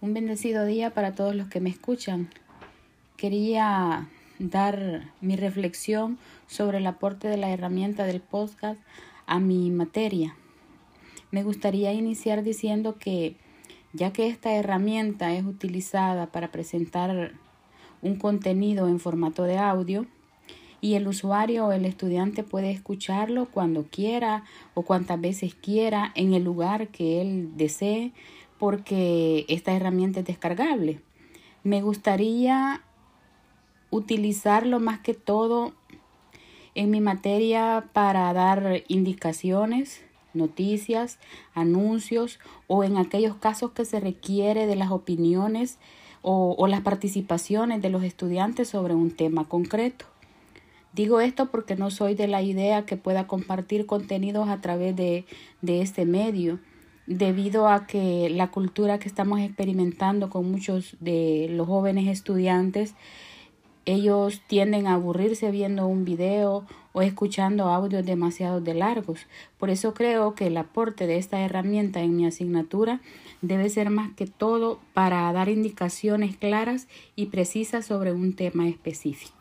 Un bendecido día para todos los que me escuchan. Quería dar mi reflexión sobre el aporte de la herramienta del podcast a mi materia. Me gustaría iniciar diciendo que ya que esta herramienta es utilizada para presentar un contenido en formato de audio y el usuario o el estudiante puede escucharlo cuando quiera o cuantas veces quiera en el lugar que él desee porque esta herramienta es descargable. Me gustaría utilizarlo más que todo en mi materia para dar indicaciones, noticias, anuncios o en aquellos casos que se requiere de las opiniones o, o, las participaciones de los estudiantes sobre un tema concreto. Digo esto porque no soy de la idea que pueda compartir contenidos a través de, de este medio debido a que la cultura que estamos experimentando con muchos de los jóvenes estudiantes, ellos tienden a aburrirse viendo un video o escuchando audios demasiado de largos. Por eso creo que el aporte de esta herramienta en mi asignatura debe ser más que todo para dar indicaciones claras y precisas sobre un tema específico.